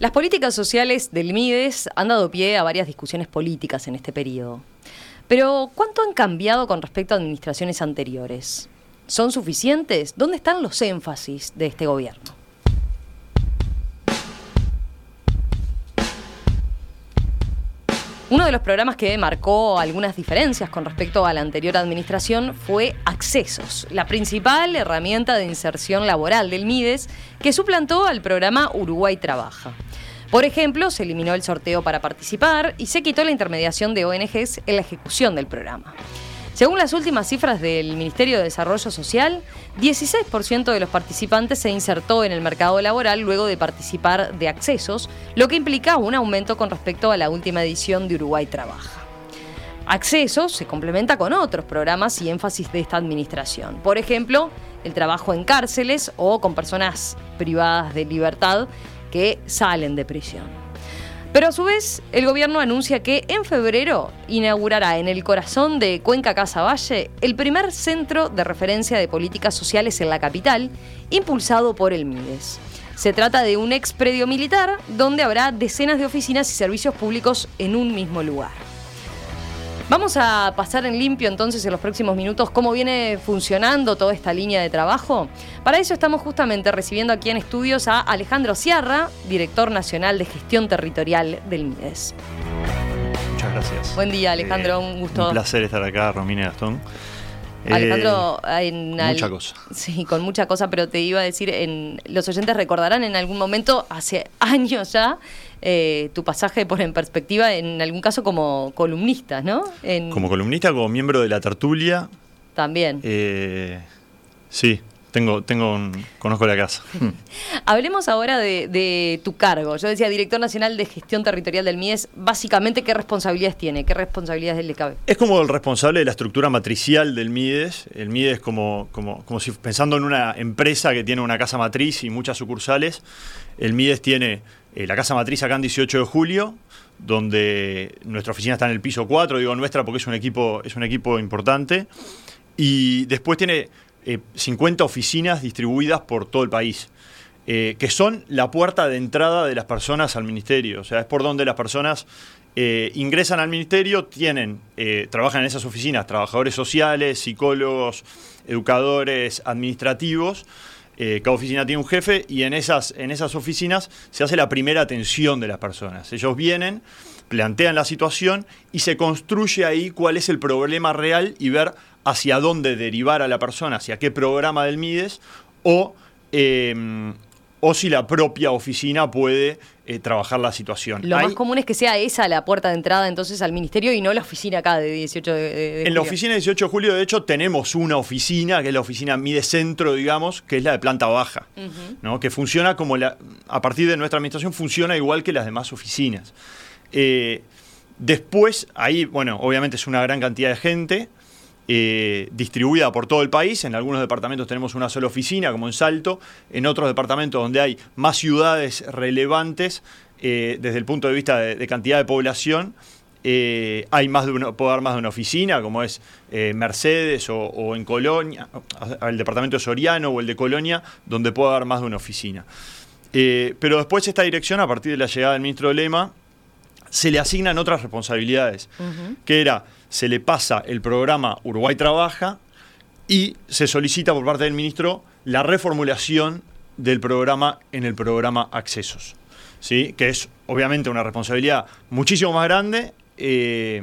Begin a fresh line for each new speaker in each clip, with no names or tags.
Las políticas sociales del MIDES han dado pie a varias discusiones políticas en este periodo. Pero, ¿cuánto han cambiado con respecto a administraciones anteriores? ¿Son suficientes? ¿Dónde están los énfasis de este gobierno? Uno de los programas que marcó algunas diferencias con respecto a la anterior administración fue Accesos, la principal herramienta de inserción laboral del MIDES que suplantó al programa Uruguay Trabaja. Por ejemplo, se eliminó el sorteo para participar y se quitó la intermediación de ONGs en la ejecución del programa. Según las últimas cifras del Ministerio de Desarrollo Social, 16% de los participantes se insertó en el mercado laboral luego de participar de accesos, lo que implica un aumento con respecto a la última edición de Uruguay Trabaja. Accesos se complementa con otros programas y énfasis de esta administración. Por ejemplo, el trabajo en cárceles o con personas privadas de libertad que salen de prisión. Pero a su vez, el gobierno anuncia que en febrero inaugurará en el corazón de Cuenca Casa Valle el primer centro de referencia de políticas sociales en la capital, impulsado por el MIDES. Se trata de un ex predio militar donde habrá decenas de oficinas y servicios públicos en un mismo lugar. Vamos a pasar en limpio entonces en los próximos minutos cómo viene funcionando toda esta línea de trabajo. Para eso estamos justamente recibiendo aquí en estudios a Alejandro Sierra, director nacional de gestión territorial del MIDES.
Muchas gracias.
Buen día Alejandro, un gusto.
Un placer estar acá, Romina y Gastón.
Alejandro,
eh, en mucha cosa.
Sí, con mucha cosa, pero te iba a decir, en, los oyentes recordarán en algún momento, hace años ya, eh, tu pasaje por En Perspectiva, en algún caso como columnista, ¿no?
Como columnista, como miembro de la tertulia.
También.
Eh, sí, tengo, tengo conozco la casa.
Hablemos ahora de, tu cargo. Yo decía director nacional de gestión territorial del MIES. Básicamente, ¿qué responsabilidades tiene? ¿Qué responsabilidades le cabe?
Es como el responsable de la estructura matricial del MIES. El MIES como, como, como si pensando en una empresa que tiene una casa matriz y muchas sucursales. El MIES tiene eh, la casa matriz acá en 18 de julio, donde nuestra oficina está en el piso 4, digo nuestra porque es un equipo, es un equipo importante. Y después tiene 50 eh, oficinas distribuidas por todo el país. Eh, que son la puerta de entrada de las personas al ministerio. O sea, es por donde las personas eh, ingresan al ministerio, tienen, trabajan en esas oficinas, trabajadores sociales, psicólogos, educadores, administrativos. cada oficina tiene un jefe y en esas, en esas oficinas se hace la primera atención de las personas. Ellos vienen, plantean la situación y se construye ahí cuál es el problema real y ver hacia dónde derivar a la persona, hacia qué programa del MIDES, o, em, o si la propia oficina puede eh, trabajar la situación.
Lo más común es que sea esa la puerta de entrada entonces al ministerio y no la oficina acá de 18 de,
julio. En la oficina de 18 de julio, de hecho, tenemos una oficina, que es la oficina MIDES Centro, digamos, que es la de planta baja, ¿no? que funciona como la, a partir de nuestra administración, funciona igual que las demás oficinas. Eh, después, ahí, bueno, obviamente es una gran cantidad de gente, eh, distribuida por todo el país. En algunos departamentos tenemos una sola oficina, como en Salto. En otros departamentos donde hay más ciudades relevantes eh, desde el punto de vista de, cantidad de población, eh, hay más de una, puedo dar más de una oficina, como es Mercedes o, en Colonia, el departamento de Soriano o el de Colonia, donde puedo dar más de una oficina. pero después esta dirección, a partir de la llegada del ministro Lema, se le asignan otras responsabilidades, que era se le pasa el programa Uruguay Trabaja y se solicita por parte del ministro la reformulación del programa en el programa Accesos, ¿sí? que es obviamente una responsabilidad muchísimo más grande. Eh,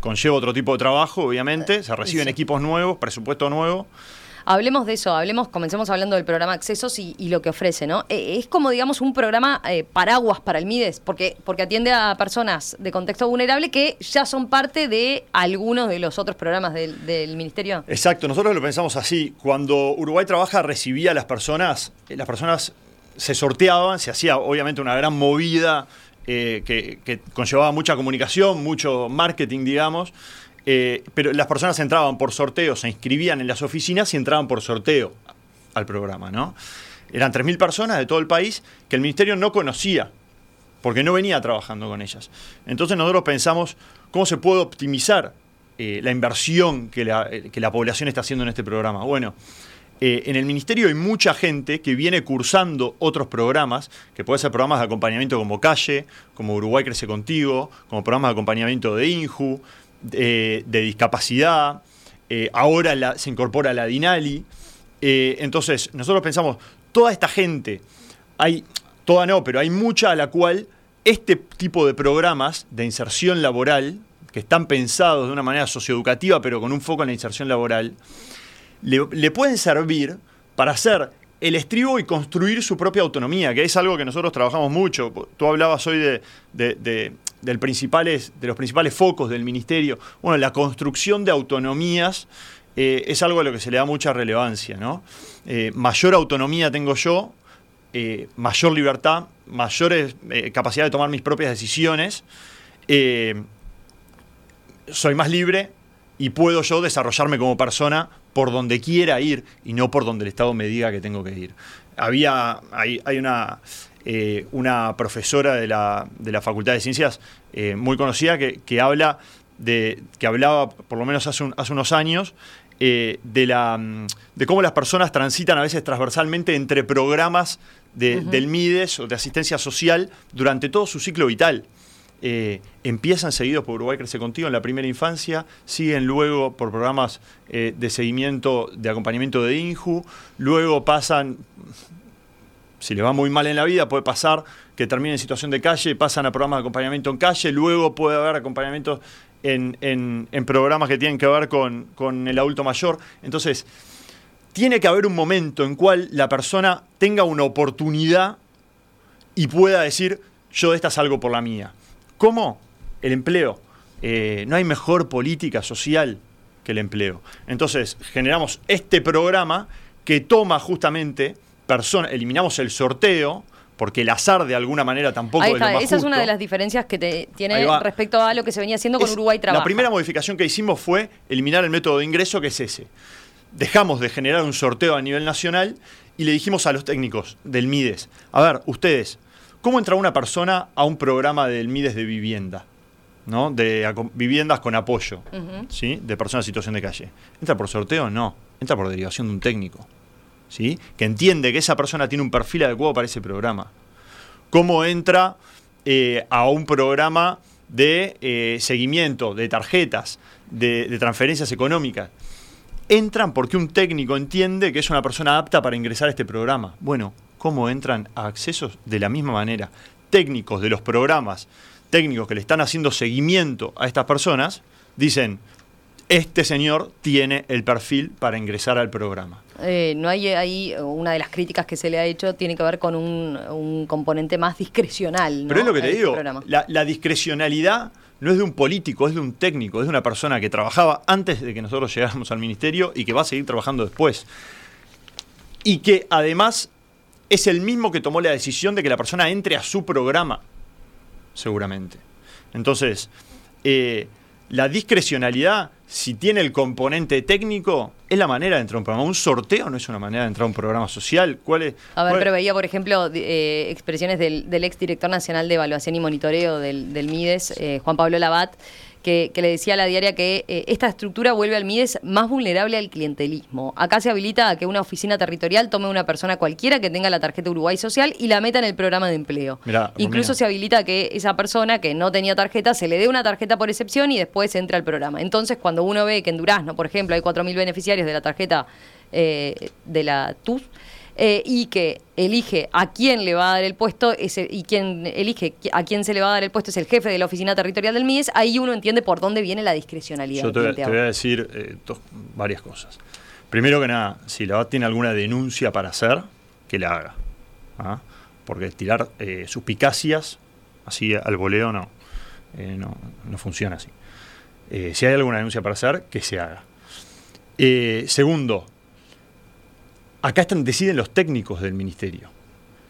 conlleva otro tipo de trabajo, obviamente, se reciben equipos nuevos, presupuesto nuevo.
Hablemos de eso, hablemos, comencemos hablando del programa Accesos y, lo que ofrece, ¿no? Eh, es como, digamos, un programa eh, paraguas para el MIDES, porque, porque atiende a personas de contexto vulnerable que ya son parte de algunos de los otros programas del, Ministerio.
Exacto, nosotros lo pensamos así. Cuando Uruguay Trabaja recibía a las personas, eh, las personas se sorteaban, se hacía obviamente una gran movida que, que conllevaba mucha comunicación, mucho marketing, digamos. Eh, pero las personas entraban por sorteo, se inscribían en las oficinas y entraban por sorteo al programa, ¿no? Eran 3.000 personas de todo el país que el ministerio no conocía, porque no venía trabajando con ellas. Entonces nosotros pensamos cómo se puede optimizar eh, la inversión que la, eh, que la, población está haciendo en este programa. Bueno, en el ministerio hay mucha gente que viene cursando otros programas, que pueden ser programas de acompañamiento como Calle, como Uruguay Crece Contigo, como programas de acompañamiento de INJU, de, discapacidad, eh, ahora se incorpora la DINALI. Eh, entonces, nosotros pensamos, toda esta gente, hay, toda no, pero hay mucha a la cual este tipo de programas de inserción laboral, que están pensados de una manera socioeducativa, pero con un foco en la inserción laboral, le, pueden servir para hacer el estribo y construir su propia autonomía, que es algo que nosotros trabajamos mucho. Tú hablabas hoy de, del principales, de los principales focos del ministerio. Bueno, la construcción de autonomías eh, es algo a lo que se le da mucha relevancia. ¿no? Eh, mayor autonomía tengo yo, eh, mayor libertad, mayor capacidad de tomar mis propias decisiones. soy más libre y puedo yo desarrollarme como persona por donde quiera ir y no por donde el Estado me diga que tengo que ir. Había, hay, una, eh, una profesora de la, de la, Facultad de Ciencias eh, muy conocida que, habla de, que hablaba, por lo menos hace, hace unos años, eh, de, la, de cómo las personas transitan a veces transversalmente entre programas del MIDES o de asistencia social durante todo su ciclo vital. Eh, empiezan seguidos por Uruguay Crece Contigo en la primera infancia, siguen luego por programas eh, de seguimiento, de acompañamiento de INJU, luego pasan, si le va muy mal en la vida, puede pasar que terminen en situación de calle, pasan a programas de acompañamiento en calle, luego puede haber acompañamiento en, programas que tienen que ver con, con el adulto mayor. Entonces, tiene que haber un momento en cual la persona tenga una oportunidad y pueda decir, yo de esta salgo por la mía. ¿Cómo? El empleo. Eh, no hay mejor política social que el empleo. Entonces, generamos este programa que toma justamente personas, eliminamos el sorteo, porque el azar de alguna manera tampoco es lo más
Esa es una de las diferencias que tiene respecto a lo que se venía haciendo con Uruguay Trabaja.
La primera modificación que hicimos fue eliminar el método de ingreso, que es ese. Dejamos de generar un sorteo a nivel nacional y le dijimos a los técnicos del MIDES, a ver, ustedes, ¿Cómo entra una persona a un programa del MIDES de vivienda? ¿no? De viviendas con apoyo, ¿sí? De personas en situación de calle. ¿Entra por sorteo? No. Entra por derivación de un técnico, ¿sí? Que entiende que esa persona tiene un perfil adecuado para ese programa. ¿Cómo entra eh, a un programa de eh, seguimiento, de tarjetas, de transferencias económicas? Entran porque un técnico entiende que es una persona apta para ingresar a este programa. Bueno, cómo entran a accesos de la misma manera. Técnicos de los programas, técnicos que le están haciendo seguimiento a estas personas, dicen, este señor tiene el perfil para ingresar al programa.
Eh, no hay ahí, una de las críticas que se le ha hecho tiene que ver con un, componente más discrecional.
Pero es lo que te digo, la, la, discrecionalidad no es de un político, es de un técnico, es de una persona que trabajaba antes de que nosotros llegáramos al ministerio y que va a seguir trabajando después. Y que además es el mismo que tomó la decisión de que la persona entre a su programa, seguramente. Entonces, eh, la discrecionalidad, si tiene el componente técnico, es la manera de entrar a un programa. Un sorteo no es una manera de entrar a un programa social. ¿Cuál es?
A ver, pero veía, por ejemplo, eh, expresiones del, del exdirector nacional de evaluación y monitoreo del, MIDES, eh, Juan Pablo Labat, que, le decía a la diaria que eh, esta estructura vuelve al MIDES más vulnerable al clientelismo. Acá se habilita a que una oficina territorial tome una persona cualquiera que tenga la tarjeta Uruguay Social y la meta en el programa de empleo. Incluso se habilita a que esa persona que no tenía tarjeta se le dé una tarjeta por excepción y después entre al programa. Entonces, cuando uno ve que en Durazno, por ejemplo, hay 4.000 beneficiarios de la tarjeta eh, de la TUS, eh, y que elige a quién le va a dar el puesto ese, y quien elige a quién se le va a dar el puesto es el jefe de la oficina territorial del MIDES, ahí uno entiende por dónde viene la discrecionalidad.
Yo te, voy a decir eh, varias cosas. Primero que nada, si la tiene alguna denuncia para hacer, que la haga. ¿ah? Porque tirar eh, suspicacias así al voleo no, no, no, funciona así. si hay alguna denuncia para hacer, que se haga. segundo, Acá están, deciden los técnicos del ministerio.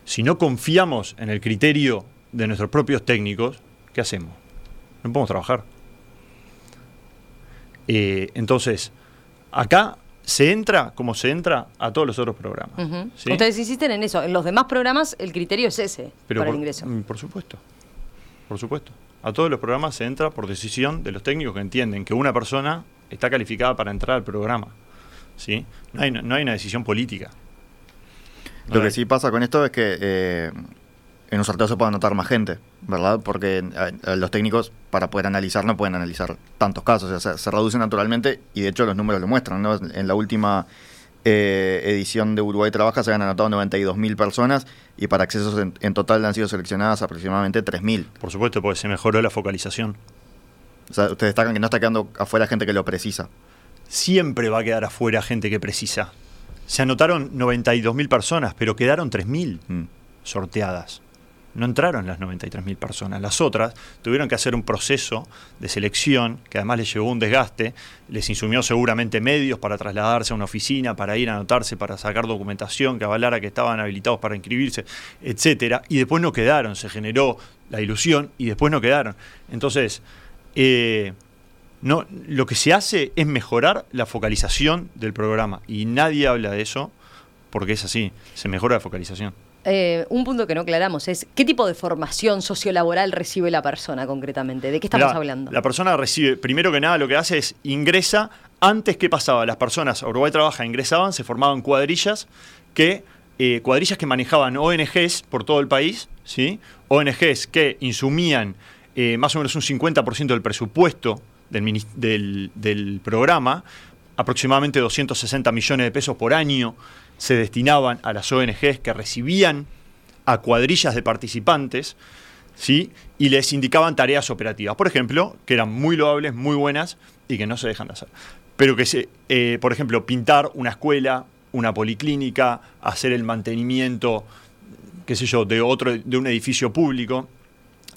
Si no confiamos en el criterio de nuestros propios técnicos, ¿qué hacemos? No podemos trabajar. Eh, entonces, acá se entra como se entra a todos los otros programas.
Ustedes insisten en eso. En los demás programas el criterio es ese para el ingreso.
Mm, por supuesto. Por supuesto. A todos los programas se entra por decisión de los técnicos que entienden que una persona está calificada para entrar al programa. ¿Sí? No hay, no hay una decisión política.
Lo que sí pasa con esto es que eh, en un sorteo se puede anotar más gente, ¿verdad? Porque eh, los técnicos, para poder analizar, no pueden analizar tantos casos. O sea, se, reduce naturalmente y de hecho los números lo muestran, ¿no? En la última eh, edición de Uruguay Trabaja se han anotado 92.000 personas y para accesos en, total han sido seleccionadas aproximadamente 3.000.
Por supuesto, porque se mejoró la focalización.
O sea, ustedes destacan que no está quedando afuera gente que lo precisa.
Siempre va a quedar afuera gente que precisa. Se anotaron 92.000 personas, pero quedaron 3.000 mm. sorteadas. No entraron las 93.000 personas. Las otras tuvieron que hacer un proceso de selección que además les llevó un desgaste, les insumió seguramente medios para trasladarse a una oficina, para ir a anotarse, para sacar documentación que avalara que estaban habilitados para inscribirse, etcétera, y después no quedaron, se generó la ilusión y después no quedaron. Entonces, eh, no, lo que se hace es mejorar la focalización del programa y nadie habla de eso porque es así, se mejora la focalización.
Eh, un punto que no aclaramos es qué tipo de formación sociolaboral recibe la persona concretamente, de qué estamos hablando.
La persona recibe, primero que nada, lo que hace es ingresa. Antes, ¿qué pasaba? Las personas, Uruguay Trabaja, ingresaban, se formaban cuadrillas que eh, cuadrillas que manejaban ONGs por todo el país, ¿sí? ONGs que insumían eh, más o menos un 50% del presupuesto del, programa, aproximadamente 260 millones de pesos por año se destinaban a las ONGs que recibían a cuadrillas de participantes ¿sí? y les indicaban tareas operativas, por ejemplo, que eran muy loables, muy buenas y que no se dejan de hacer. Pero que, se, eh, por ejemplo, pintar una escuela, una policlínica, hacer el mantenimiento, qué sé yo, de, otro, de un edificio público,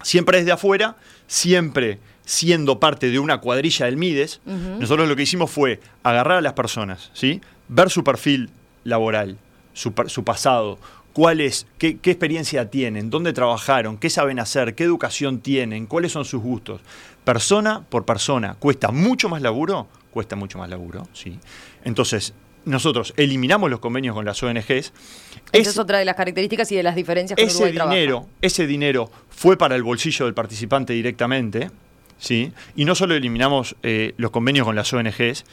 siempre desde afuera, siempre siendo parte de una cuadrilla del MIDES, nosotros lo que hicimos fue agarrar a las personas, ¿sí? ver su perfil laboral, su, pasado, cuál es, qué, experiencia tienen, dónde trabajaron, qué saben hacer, qué educación tienen, cuáles son sus gustos. Persona por persona. ¿Cuesta mucho más laburo? Cuesta mucho más laburo, sí. Entonces, nosotros eliminamos los convenios con las ONGs. Esa
es, otra de las características y de las diferencias con
ese dinero, Ese dinero fue para el bolsillo del participante directamente, ¿sí? Y no solo eliminamos eh, los convenios con las ONGs,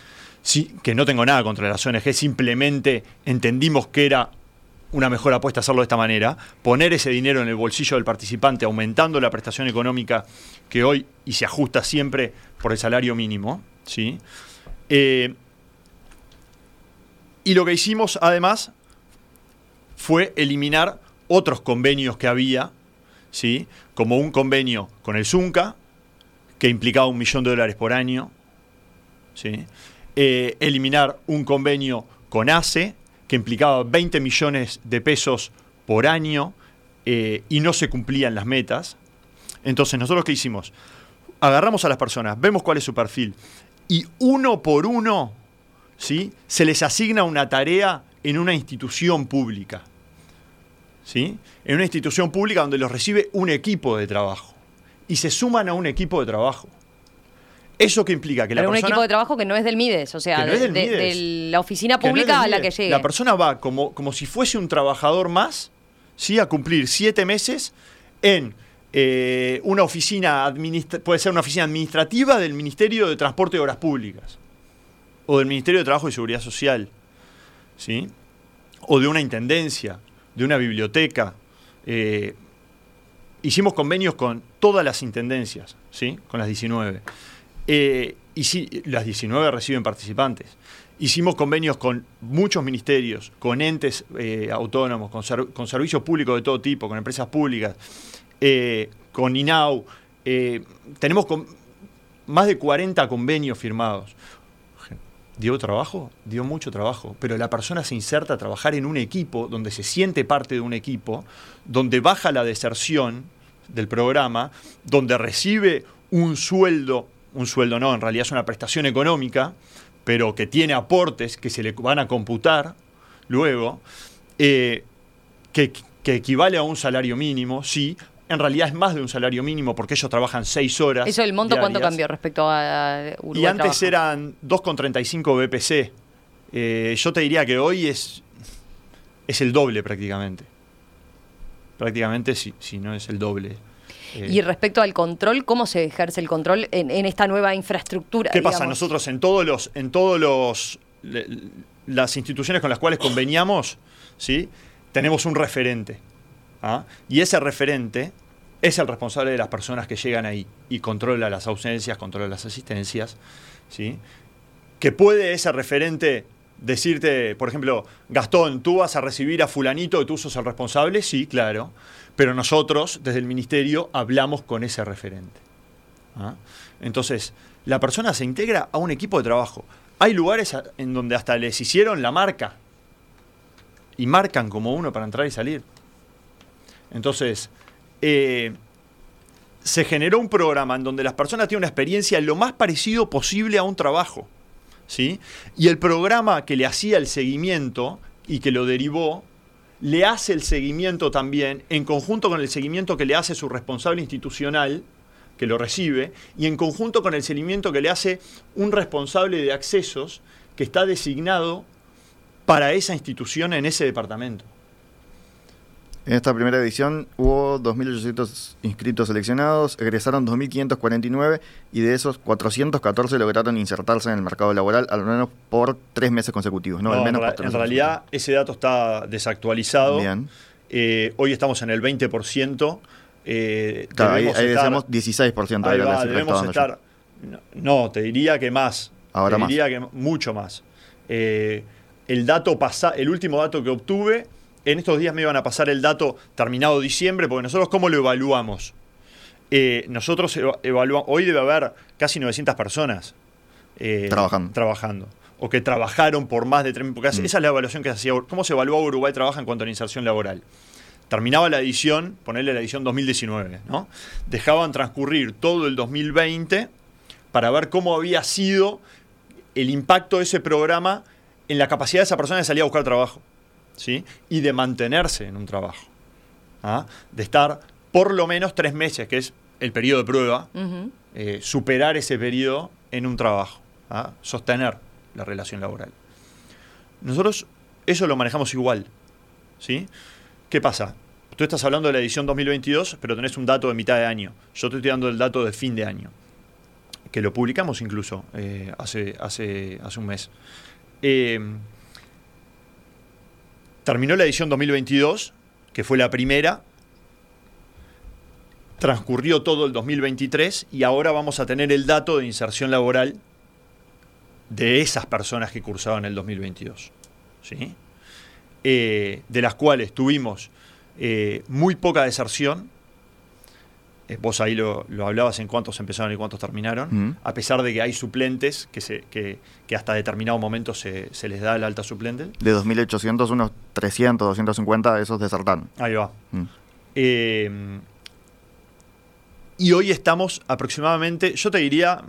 sí, que no tengo nada contra las ONGs, simplemente entendimos que era una mejor apuesta hacerlo de esta manera, poner ese dinero en el bolsillo del participante, aumentando la prestación económica que hoy y se ajusta siempre por el salario mínimo, ¿sí? Eh, y lo que hicimos además fue eliminar otros convenios que había, ¿sí? como un convenio con el Zunca, que implicaba un millón de dólares por año, ¿sí? Eh, eliminar un convenio con ACE, que implicaba 20 millones de pesos por año eh, y no se cumplían las metas. Entonces, nosotros qué hicimos? Agarramos a las personas, vemos cuál es su perfil y uno por uno ¿sí? se les asigna una tarea en una institución pública. ¿sí? En una institución pública donde los recibe un equipo de trabajo y se suman a un equipo de trabajo. ¿Eso qué implica? Que
Pero un equipo de trabajo que no es del MIDES, o sea, de, la oficina pública a la que llegue.
La persona va como, como si fuese un trabajador más, ¿sí? A cumplir siete meses en eh, una oficina, puede ser una oficina administrativa del Ministerio de Transporte y Obras Públicas, o del Ministerio de Trabajo y Seguridad Social, ¿sí? O de una intendencia, de una biblioteca, eh, hicimos convenios con todas las intendencias, ¿sí? con las 19. Eh, y sí, las 19 reciben participantes. Hicimos convenios con muchos ministerios, con entes eh, autónomos, con, servicios públicos de todo tipo, con empresas públicas, eh, con INAU. tenemos más de 40 convenios firmados. ¿Dio trabajo? Dio mucho trabajo, pero la persona se inserta a trabajar en un equipo donde se siente parte de un equipo, donde baja la deserción del programa, donde recibe un sueldo, un sueldo no, en realidad es una prestación económica, pero que tiene aportes que se le van a computar luego, eh, que, que equivale a un salario mínimo, sí, en realidad es más de un salario mínimo porque ellos trabajan seis horas.
¿Eso el monto cuánto cambió respecto a Uruguay?
Y antes eran 2,35 BPC. Eh, yo te diría que hoy es, es el doble prácticamente. Prácticamente si, si no es el doble.
Y respecto al control, ¿cómo se ejerce el control en, esta nueva infraestructura?
¿Qué pasa? Nosotros en todos los, en todos los las instituciones con las cuales conveníamos, ¿sí? tenemos un referente. ¿ah? Y ese referente es el responsable de las personas que llegan ahí y controla las ausencias, controla las asistencias. ¿sí? Que puede ese referente decirte, por ejemplo, Gastón, tú vas a recibir a fulanito y tú sos el responsable, sí, claro, pero nosotros desde el ministerio hablamos con ese referente. ¿ah? Entonces, la persona se integra a un equipo de trabajo. Hay lugares en donde hasta les hicieron la marca y marcan como uno para entrar y salir. Entonces, eh, se generó un programa en donde las personas tienen una experiencia lo más parecido posible a un trabajo. ¿Sí? Y el programa que le hacía el seguimiento y que lo derivó, le hace el seguimiento también en conjunto con el seguimiento que le hace su responsable institucional, que lo recibe, y en conjunto con el seguimiento que le hace un responsable de accesos que está designado para esa institución en ese departamento.
En esta primera edición hubo 2.800 inscritos seleccionados, egresaron 2.549 y de esos 414 lograron insertarse en el mercado laboral al menos por tres meses consecutivos. No, al menos
en, realidad ese dato está desactualizado. Bien. Eh, hoy estamos en el 20%.
Eh, ahí, decimos 16%.
Ahí va, debemos estar... No, te diría que más. Ahora te diría que mucho más. Eh, el dato pasa, el último dato que obtuve en estos días me iban a pasar el dato terminado diciembre, porque nosotros cómo lo evaluamos. Eh, nosotros evaluamos, hoy debe haber casi 900 personas
eh, trabajando.
trabajando. O que trabajaron por más de tres porque mm. esa es la evaluación que se hacía. ¿Cómo se evaluaba Uruguay Trabaja en cuanto a la inserción laboral? Terminaba la edición, ponerle la edición 2019, ¿no? Dejaban transcurrir todo el 2020 para ver cómo había sido el impacto de ese programa en la capacidad de esa persona de salir a buscar trabajo y de mantenerse en un trabajo. ¿ah? De estar por lo menos tres meses, que es el periodo de prueba, eh, superar ese periodo en un trabajo, ¿ah? sostener la relación laboral. Nosotros eso lo manejamos igual. ¿sí? ¿Qué pasa? Tú estás hablando de la edición 2022, pero tenés un dato de mitad de año. Yo te estoy dando el dato de fin de año, que lo publicamos incluso eh, hace, hace, hace un mes. Eh, Terminó la edición 2022, que fue la primera, transcurrió todo el 2023 y ahora vamos a tener el dato de inserción laboral de esas personas que cursaban el 2022. ¿sí? Eh, de las cuales tuvimos eh, muy poca deserción, vos ahí lo, hablabas en cuántos empezaron y cuántos terminaron, a pesar de que hay suplentes que, se, que, hasta determinado momento se, les da el alta suplente.
De 2.800, unos 300, 250 de esos desertaron.
Ahí va. Mm. Eh, y hoy estamos aproximadamente, yo te diría,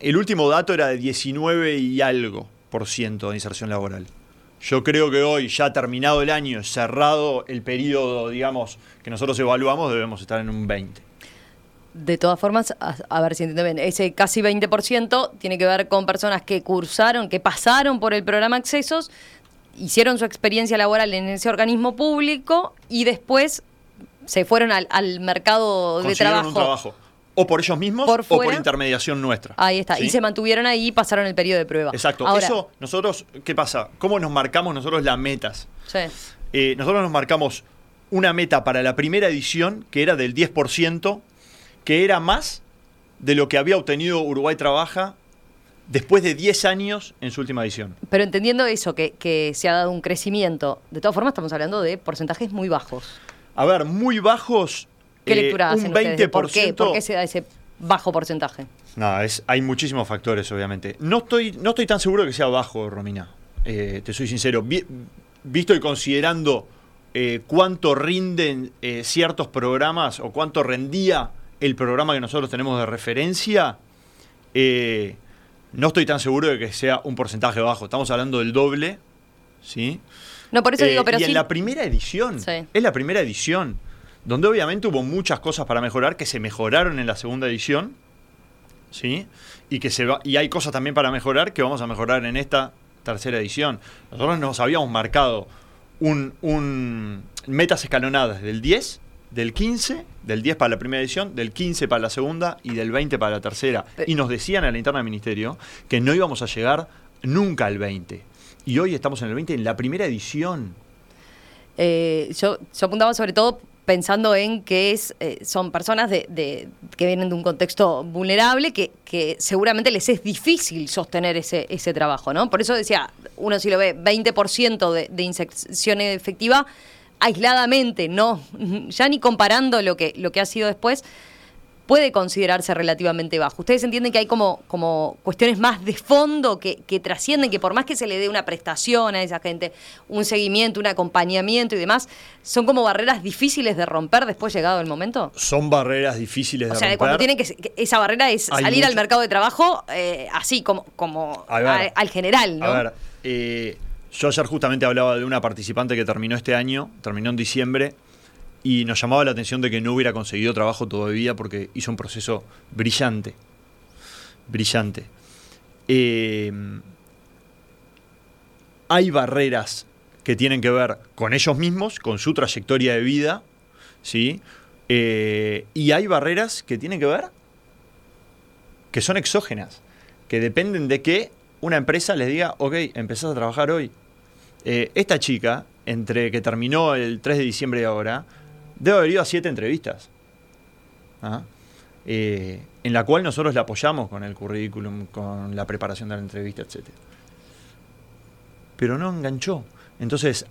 el último dato era de 19 y algo por ciento de inserción laboral. Yo creo que hoy, ya terminado el año, cerrado el periodo, digamos, que nosotros evaluamos, debemos estar en un 20.
De todas formas, a, ver si entiendo bien, ese casi 20% tiene que ver con personas que cursaron, que pasaron por el programa Accesos, hicieron su experiencia laboral en ese organismo público y después se fueron al, mercado de trabajo.
Un trabajo o por ellos mismos o por intermediación nuestra.
Ahí está. Y se mantuvieron ahí y pasaron el periodo de prueba.
Exacto. Eso, nosotros, ¿qué pasa? ¿Cómo nos marcamos nosotros las metas?
Sí.
Eh, nosotros nos marcamos una meta para la primera edición que era del 10%, que era más de lo que había obtenido Uruguay Trabaja después de 10 años en su última edición.
Pero entendiendo eso, que, que se ha dado un crecimiento, de todas formas estamos hablando de porcentajes muy bajos.
A ver, muy bajos
¿Qué eh, lectura hacen un 20%, ¿Por qué? ¿Por qué se da ese bajo porcentaje?
No, es, hay muchísimos factores, obviamente. No estoy, no estoy tan seguro de que sea bajo, Romina. Eh, te soy sincero. visto y considerando eh, cuánto rinden ciertos programas o cuánto rendía el programa que nosotros tenemos de referencia, no estoy tan seguro de que sea un porcentaje bajo. Estamos hablando del doble, ¿sí?
No, por eso digo, pero
y en la primera edición, es la primera edición donde obviamente hubo muchas cosas para mejorar que se mejoraron en la segunda edición, ¿sí? Y, que se va, y hay cosas también para mejorar que vamos a mejorar en esta tercera edición. Nosotros nos habíamos marcado un, un metas escalonadas del 10, del 15, del 10 para la primera edición, del 15 para la segunda y del 20 para la tercera. Y nos decían en la interna del ministerio que no íbamos a llegar nunca al 20 y hoy estamos en el 20, en la primera edición.
Eh, yo, yo apuntaba sobre todo pensando en que es, eh, son personas de, que vienen de un contexto vulnerable que, que seguramente les es difícil sostener ese, ese trabajo, ¿no? Por eso decía, uno si lo ve, 20% de, de inserción efectiva aisladamente, no, ya ni comparando lo que, lo que ha sido después, puede considerarse relativamente bajo. ¿Ustedes entienden que hay como, como cuestiones más de fondo que, que, trascienden, que por más que se le dé una prestación a esa gente, un seguimiento, un acompañamiento y demás, son como barreras difíciles de romper después llegado el momento?
Son barreras difíciles de romper. O sea,
cuando tienen que, esa barrera es salir al mercado de trabajo eh, así como, como al general, ¿no?
A ver, eh, yo ayer justamente hablaba de una participante que terminó este año, terminó en diciembre, y nos llamaba la atención de que no hubiera conseguido trabajo todavía porque hizo un proceso brillante. Brillante. Eh, hay barreras que tienen que ver con ellos mismos, con su trayectoria de vida, ¿sí? Eh, y hay barreras que tienen que ver que son exógenas, que dependen de que una empresa les diga, ok, empezás a trabajar hoy. Eh, esta chica, entre que terminó el 3 de diciembre y ahora, debe haber ido a siete entrevistas. ¿ah? Eh, en la cual nosotros le apoyamos con el currículum, con la preparación de la entrevista, etc. Pero no enganchó. Entonces,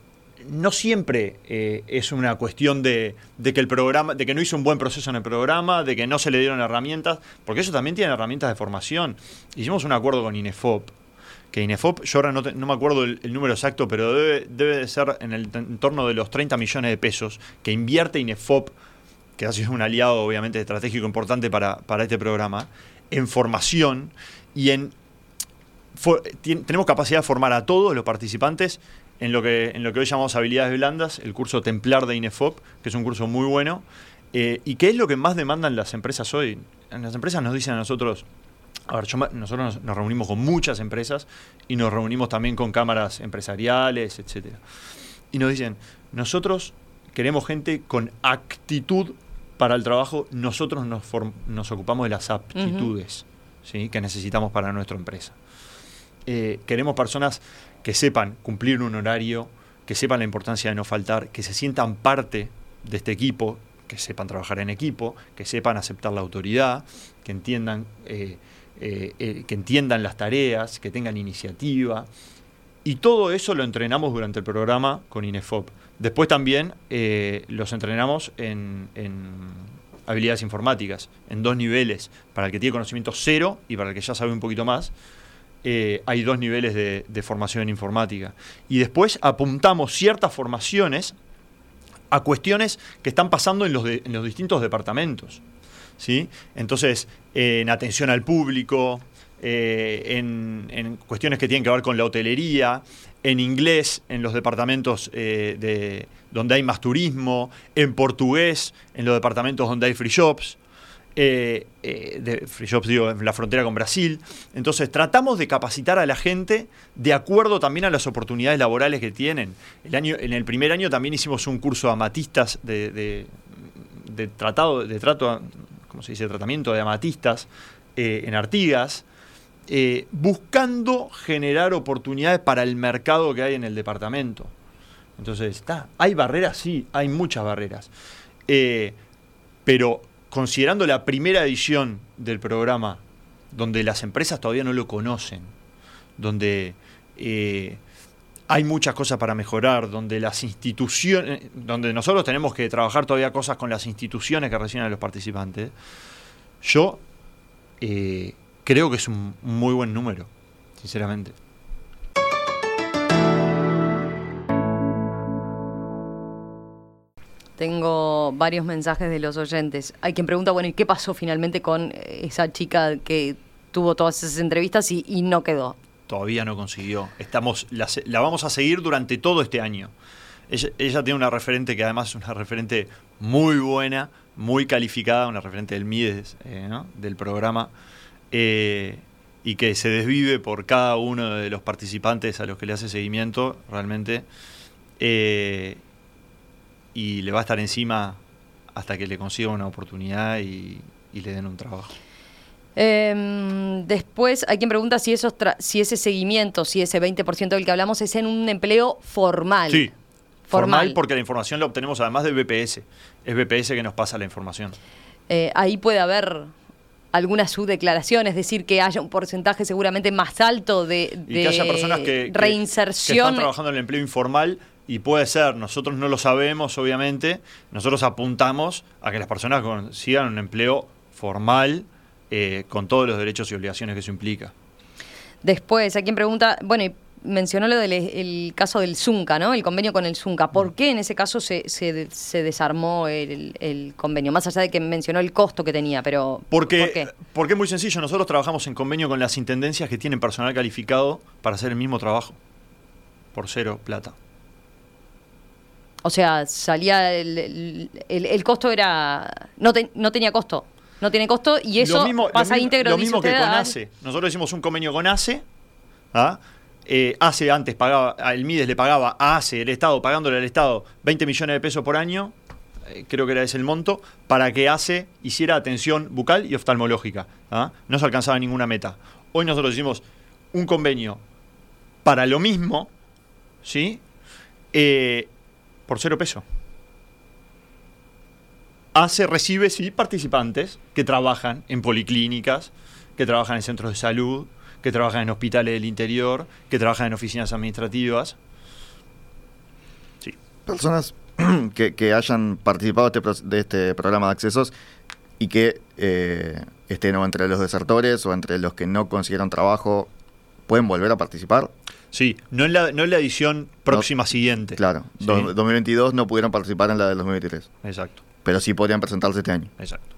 no siempre eh, es una cuestión de, que el programa, de que no hizo un buen proceso en el programa, de que no se le dieron herramientas, porque eso también tiene herramientas de formación. Hicimos un acuerdo con INEFOP, que INEFOP, yo ahora no, me acuerdo el, número exacto, pero debe, debe de ser en el entorno de los 30 millones de pesos que invierte INEFOP, que ha sido un aliado obviamente estratégico importante para, este programa, en formación y en... tenemos capacidad de formar a todos los participantes en lo, que, en lo que hoy llamamos habilidades blandas, el curso Templar de INEFOP, que es un curso muy bueno, eh, y que es lo que más demandan las empresas hoy. Las empresas nos dicen a nosotros, a ver, nosotros nos, reunimos con muchas empresas y nos reunimos también con cámaras empresariales, etc. Y nos dicen, nosotros queremos gente con actitud para el trabajo, nosotros nos, nos ocupamos de las aptitudes ¿sí? que necesitamos para nuestra empresa. Eh, queremos personas que sepan cumplir un horario, que sepan la importancia de no faltar, que se sientan parte de este equipo, que sepan trabajar en equipo, que sepan aceptar la autoridad, que entiendan eh, eh, eh, que entiendan las tareas, que tengan iniciativa. Y todo eso lo entrenamos durante el programa con INEFOP. Después también eh, los entrenamos en, habilidades informáticas, en dos niveles, para el que tiene conocimiento cero y para el que ya sabe un poquito más. hay dos niveles de, formación en informática. Y después apuntamos ciertas formaciones a cuestiones que están pasando los, en los distintos departamentos. ¿Sí? Entonces, en atención al público, eh, en, cuestiones que tienen que ver con la hotelería, en inglés en los departamentos eh, de, donde hay más turismo, en portugués en los departamentos donde hay free shops. Eh, de free shops digo, en la frontera con Brasil. Entonces tratamos de capacitar a la gente de acuerdo también a las oportunidades laborales que tienen. El año, en el primer año también hicimos un curso a amatistas de, de, de tratado, de trato como se dice, tratamiento de amatistas eh, en Artigas, eh, buscando generar oportunidades para el mercado que hay en el departamento. Entonces, está, hay barreras, sí, hay muchas barreras. Eh, pero considerando la primera edición del programa, donde las empresas todavía no lo conocen, donde hay muchas cosas para mejorar, donde las instituciones, donde nosotros tenemos que trabajar todavía cosas con las instituciones que reciben a los participantes, yo eh, creo que es un muy buen número, sinceramente.
Tengo varios mensajes de los oyentes. Hay quien pregunta, bueno, ¿y qué pasó finalmente con esa chica que tuvo todas esas entrevistas y no quedó?
Todavía no consiguió. Estamos, la, vamos a seguir durante todo este año. Ella, tiene una referente que además es una referente muy buena, muy calificada, una referente del MIDES, eh, del programa, eh, y que se desvive por cada uno de los participantes a los que le hace seguimiento, realmente. Eh, y le va a estar encima hasta que le consiga una oportunidad y le den un trabajo.
Em, después hay quien pregunta si, esos si ese seguimiento, si ese 20% del que hablamos es en un empleo formal.
Sí, formal. porque la información la obtenemos además de BPS. Es BPS que nos pasa la información.
Eh, ahí puede haber alguna subdeclaración, es decir, que haya un porcentaje seguramente más alto de,
y que haya personas que,
reinserción.
Que, están trabajando en el empleo informal y puede ser, nosotros no lo sabemos, obviamente, nosotros apuntamos a que las personas consigan un empleo formal eh, con todos los derechos y obligaciones que eso implica.
Después, a quien pregunta, bueno, mencionó lo del el caso del Zunca, ¿no? El convenio con el Zunca. ¿Por qué en ese caso se, se, desarmó el, convenio? Más allá de que mencionó el costo que tenía, pero
porque, ¿por qué? Porque es muy sencillo. Nosotros trabajamos en convenio con las intendencias que tienen personal calificado para hacer el mismo trabajo. Por cero plata.
O sea, salía el, el, costo era... No, no tenía costo no tiene costo y eso pasa íntegro.
Lo mismo que con ACE. Nosotros hicimos un convenio con ACE. ¿ah? Eh, ACE antes pagaba, el MIDES le pagaba a ACE, el Estado, pagándole al Estado 20 millones de pesos por año, eh, creo que era ese el monto, para que ACE hiciera atención bucal y oftalmológica. ¿ah? No se alcanzaba ninguna meta. Hoy nosotros hicimos un convenio para lo mismo, ¿sí? Eh, por cero peso hace, recibe, sí, participantes que trabajan en policlínicas, que trabajan en centros de salud, que trabajan en hospitales del interior, que trabajan en oficinas administrativas.
Sí. Personas que, hayan participado de este, de este, programa de accesos y que eh, estén o entre los desertores o entre los que no consiguieron trabajo, ¿pueden volver a participar?
Sí, no en la, no en la edición próxima siguiente.
Claro, 2022 no pudieron participar en la de 2023.
Exacto
pero sí podrían presentarse este año.
Exacto.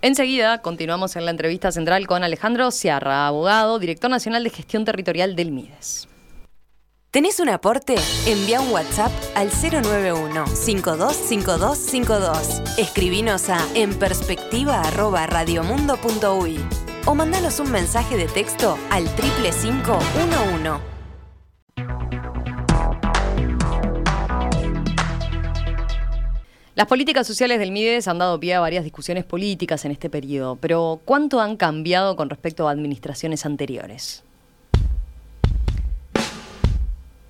Enseguida continuamos en la entrevista central con Alejandro Ciarra, abogado, director nacional de gestión territorial del MIDES.
¿Tenés un aporte? Envía un WhatsApp al 091-525252. Escribinos a enperspectiva.radiomundo.uy o mandanos un mensaje de texto al 55511.
Las políticas sociales del MIDES han dado pie a varias discusiones políticas en este periodo, pero ¿cuánto han cambiado con respecto a administraciones anteriores?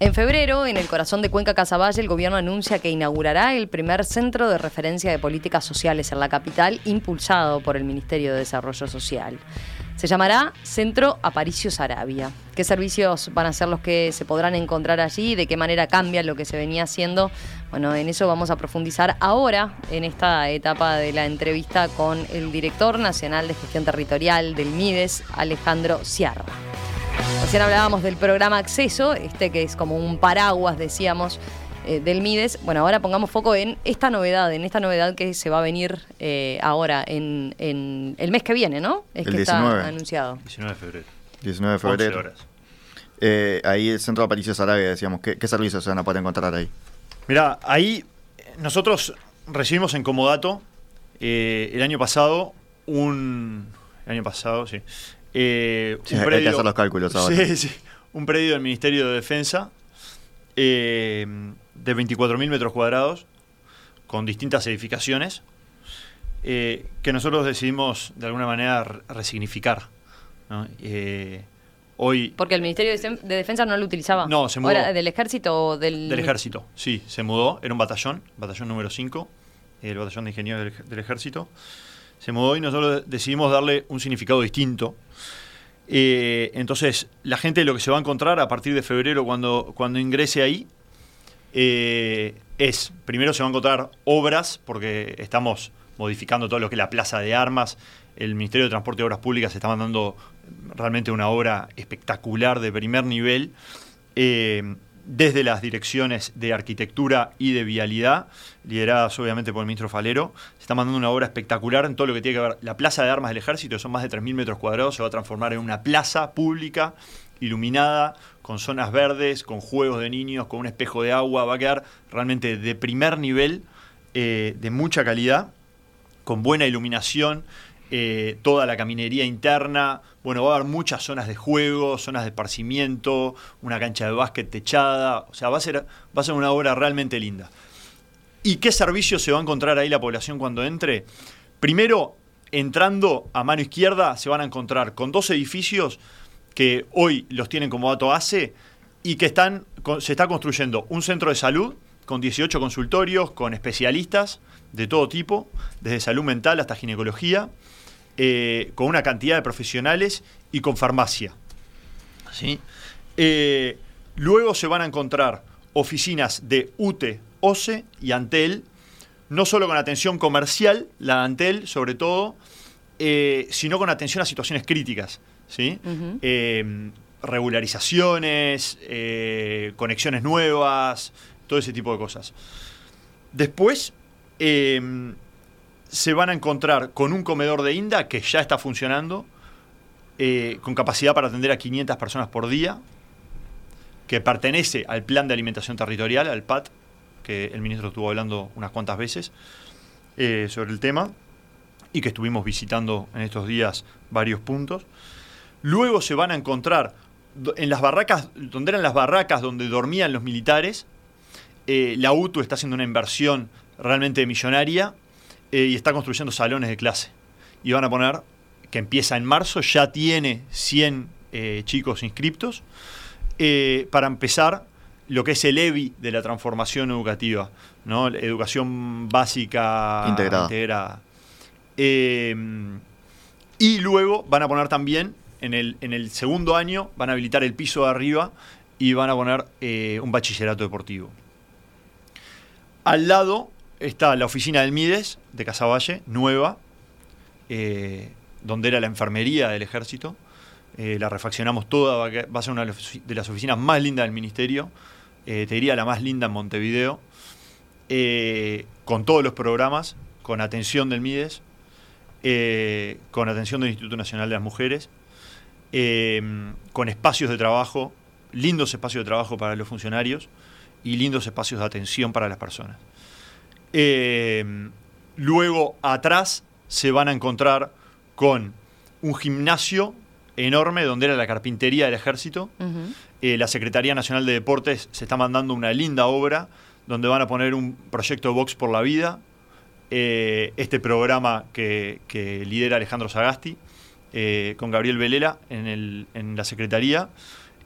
En febrero, en el corazón de Cuenca Casaballe, el gobierno anuncia que inaugurará el primer centro de referencia de políticas sociales en la capital, impulsado por el Ministerio de Desarrollo Social. Se llamará Centro Aparicio Sarabia. ¿Qué servicios van a ser los que se podrán encontrar allí? ¿De qué manera cambia lo que se venía haciendo? Bueno, en eso vamos a profundizar ahora, en esta etapa de la entrevista con el director nacional de gestión territorial del MIDES, Alejandro Sierra. Recién hablábamos del programa Acceso, este que es como un paraguas, decíamos, eh, del MIDES. Bueno, ahora pongamos foco en esta novedad, en esta novedad que se va a venir eh, ahora, en, el mes que viene, ¿no?
Es que está
anunciado. 19 de febrero.
19 de febrero. Eh, ahí el Centro de Aparicio Sarabia, decíamos, ¿qué, servicios se van a poder encontrar ahí?
Mira, ahí nosotros recibimos en Comodato el año pasado un... El año pasado, sí.
un predio, hay que hacer los cálculos ahora.
Sí, sí. Un predio del Ministerio de Defensa eh, de 24.000 metros cuadrados, con distintas edificaciones, eh, que nosotros decidimos de alguna manera resignificar. Eh, hoy,
Porque el Ministerio de Defensa no lo utilizaba.
No, se mudó.
¿Del ejército o del...?
Del ejército, sí, se mudó. Era un batallón, batallón número 5, el batallón de ingenieros del ejército. Se mudó y nosotros decidimos darle un significado distinto eh, entonces, la gente lo que se va a encontrar a partir de febrero cuando, cuando ingrese ahí eh, es, primero se va a encontrar obras, porque estamos modificando todo lo que es la plaza de armas. El Ministerio de Transporte y Obras Públicas está mandando realmente una obra espectacular de primer nivel. Eh, desde las direcciones de arquitectura y de vialidad, lideradas obviamente por el ministro Falero, se está mandando una obra espectacular en todo lo que tiene que ver. La plaza de armas del ejército, son más de 3.000 metros cuadrados, se va a transformar en una plaza pública, iluminada, con zonas verdes, con juegos de niños, con un espejo de agua. Va a quedar realmente de primer nivel, eh, de mucha calidad, con buena iluminación. Eh, toda la caminería interna. Bueno, va a haber muchas zonas de juego, zonas de esparcimiento, una cancha de básquet techada. O sea, va a ser, va a ser una obra realmente linda. ¿Y qué servicios se va a encontrar ahí la población cuando entre? Primero, entrando a mano izquierda, se van a encontrar con dos edificios que hoy los tienen como dato base y que están, se está construyendo un centro de salud con 18 consultorios, con especialistas de todo tipo, desde salud mental hasta ginecología, eh, con una cantidad de profesionales y con farmacia. ¿Sí? Eh, luego se van a encontrar oficinas de UTE, OCE y Antel, no solo con atención comercial, la Antel sobre todo, eh, sino con atención a situaciones críticas. ¿Sí? Eh, regularizaciones, eh, conexiones nuevas, todo ese tipo de cosas. Después se van a encontrar con un comedor de INDA que ya está funcionando, con capacidad para atender a 500 personas por día, que pertenece al Plan de Alimentación Territorial, al PAT, que el ministro estuvo hablando unas cuantas veces sobre el tema y que estuvimos visitando en estos días varios puntos. Luego se van a encontrar en las barracas, donde eran las barracas donde dormían los militares, eh, la UTU está haciendo una inversión realmente millonaria eh, y está construyendo salones de clase. Y van a poner, que empieza en marzo, ya tiene 100 eh, chicos inscriptos, para empezar lo que es el EVI de la transformación educativa, ¿no? educación básica integrada. Y luego van a poner también, en el, en el, segundo año, van a habilitar el piso de arriba y van a poner eh, un bachillerato deportivo. Al lado está la oficina del Mides de Casaballe, nueva, eh, donde era la enfermería del ejército. Eh, la refaccionamos toda, va a ser una de las oficinas más lindas del ministerio. te diría la más linda en Montevideo. con todos los programas, con atención del Mides, con atención del Instituto Nacional de las Mujeres, eh, con espacios de trabajo, lindos espacios de trabajo para los funcionarios y lindos espacios de atención para las personas. Eh, luego, atrás, se van a encontrar con un gimnasio enorme donde era la carpintería del ejército. la Secretaría Nacional de Deportes se está mandando una linda obra donde van a poner un proyecto Box por la Vida, eh, este programa que, lidera Alejandro Sagasti eh, con Gabriel Velela en, la Secretaría.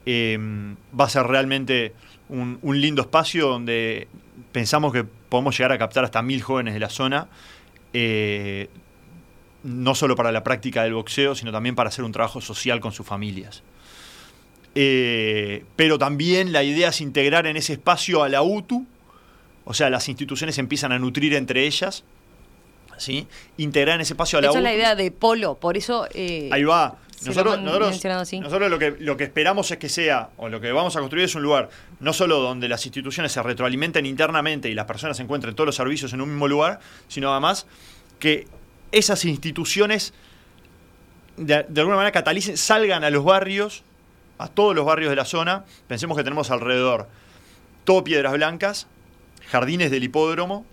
Eh, va a ser realmente un, lindo espacio donde pensamos que podemos llegar a captar hasta mil jóvenes de la zona, no solo para la práctica del boxeo, sino también para hacer un trabajo social con sus familias. pero también la idea es integrar en ese espacio a la UTU, o sea, las instituciones empiezan a nutrir entre ellas ¿sí? integrar en ese espacio a la
Esa es la idea de polo, por eso...
Eh, Ahí va. Nosotros, nosotros, lo, que, lo que esperamos es que sea, o lo que vamos a construir es un lugar, no solo donde las instituciones se retroalimenten internamente y las personas encuentren todos los servicios en un mismo lugar, sino además que esas instituciones de, alguna manera catalicen, salgan a los barrios, a todos los barrios de la zona. Pensemos que tenemos alrededor todo piedras blancas, jardines del hipódromo,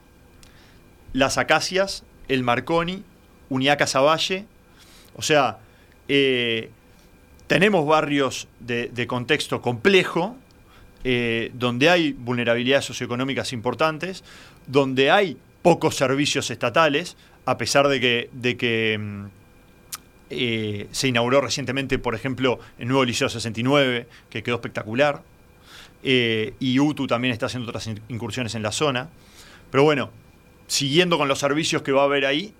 las acacias, el Marconi, Uniaca Savalle. O sea, eh, tenemos barrios de, contexto complejo, eh, donde hay vulnerabilidades socioeconómicas importantes, donde hay pocos servicios estatales, a pesar de que, de que mm, eh, se inauguró recientemente, por ejemplo, el nuevo Liceo 69, que quedó espectacular, y UTU también está haciendo otras incursiones en la zona. Pero bueno, siguiendo con los servicios que va a haber ahí,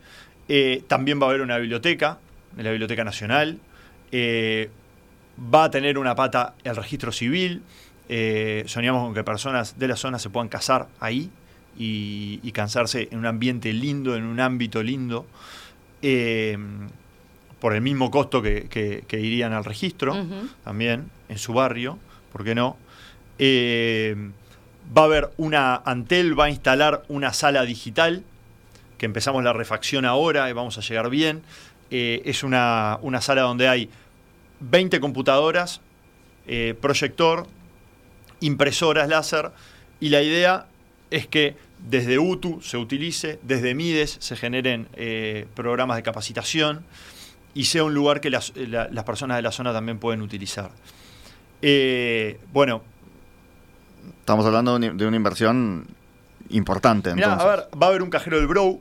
eh, también va a haber una biblioteca, la Biblioteca Nacional. Eh, va a tener una pata el registro civil. Eh, soñamos con que personas de la zona se puedan casar ahí y, cansarse en un ambiente lindo, en un ámbito lindo, por el mismo costo que, irían al registro, también en su barrio, ¿por qué no? Va a haber una, Antel va a instalar una sala digital, que empezamos la refacción ahora y vamos a llegar bien. Eh, es una, sala donde hay 20 computadoras, eh, proyector, impresoras láser, y la idea es que desde UTU se utilice, desde MIDES se generen eh, programas de capacitación y sea un lugar que las, las personas de la zona también pueden utilizar. bueno,
Estamos hablando de una inversión importante.
Mirá,
entonces.
a ver, va a haber un cajero del Bro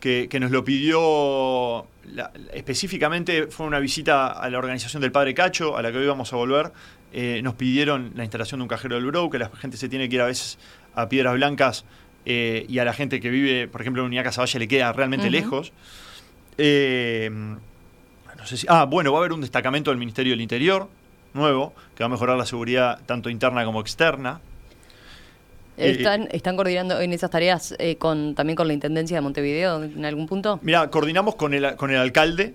que, que nos lo pidió la- específicamente, fue una visita a la organización del Padre Cacho, a la que hoy vamos a volver. Eh, nos pidieron la instalación de un cajero del Bro, que la gente se tiene que ir a veces a Piedras Blancas eh, y a la gente que vive, por ejemplo, en Unidad Casaballe le queda realmente lejos. Eh, no sé si- ah, bueno, va a haber un destacamento del Ministerio del Interior nuevo, que va a mejorar la seguridad tanto interna como externa.
¿Están, ¿Están coordinando en esas tareas eh, con también con la Intendencia de Montevideo en algún punto?
Mira, coordinamos con el, con el alcalde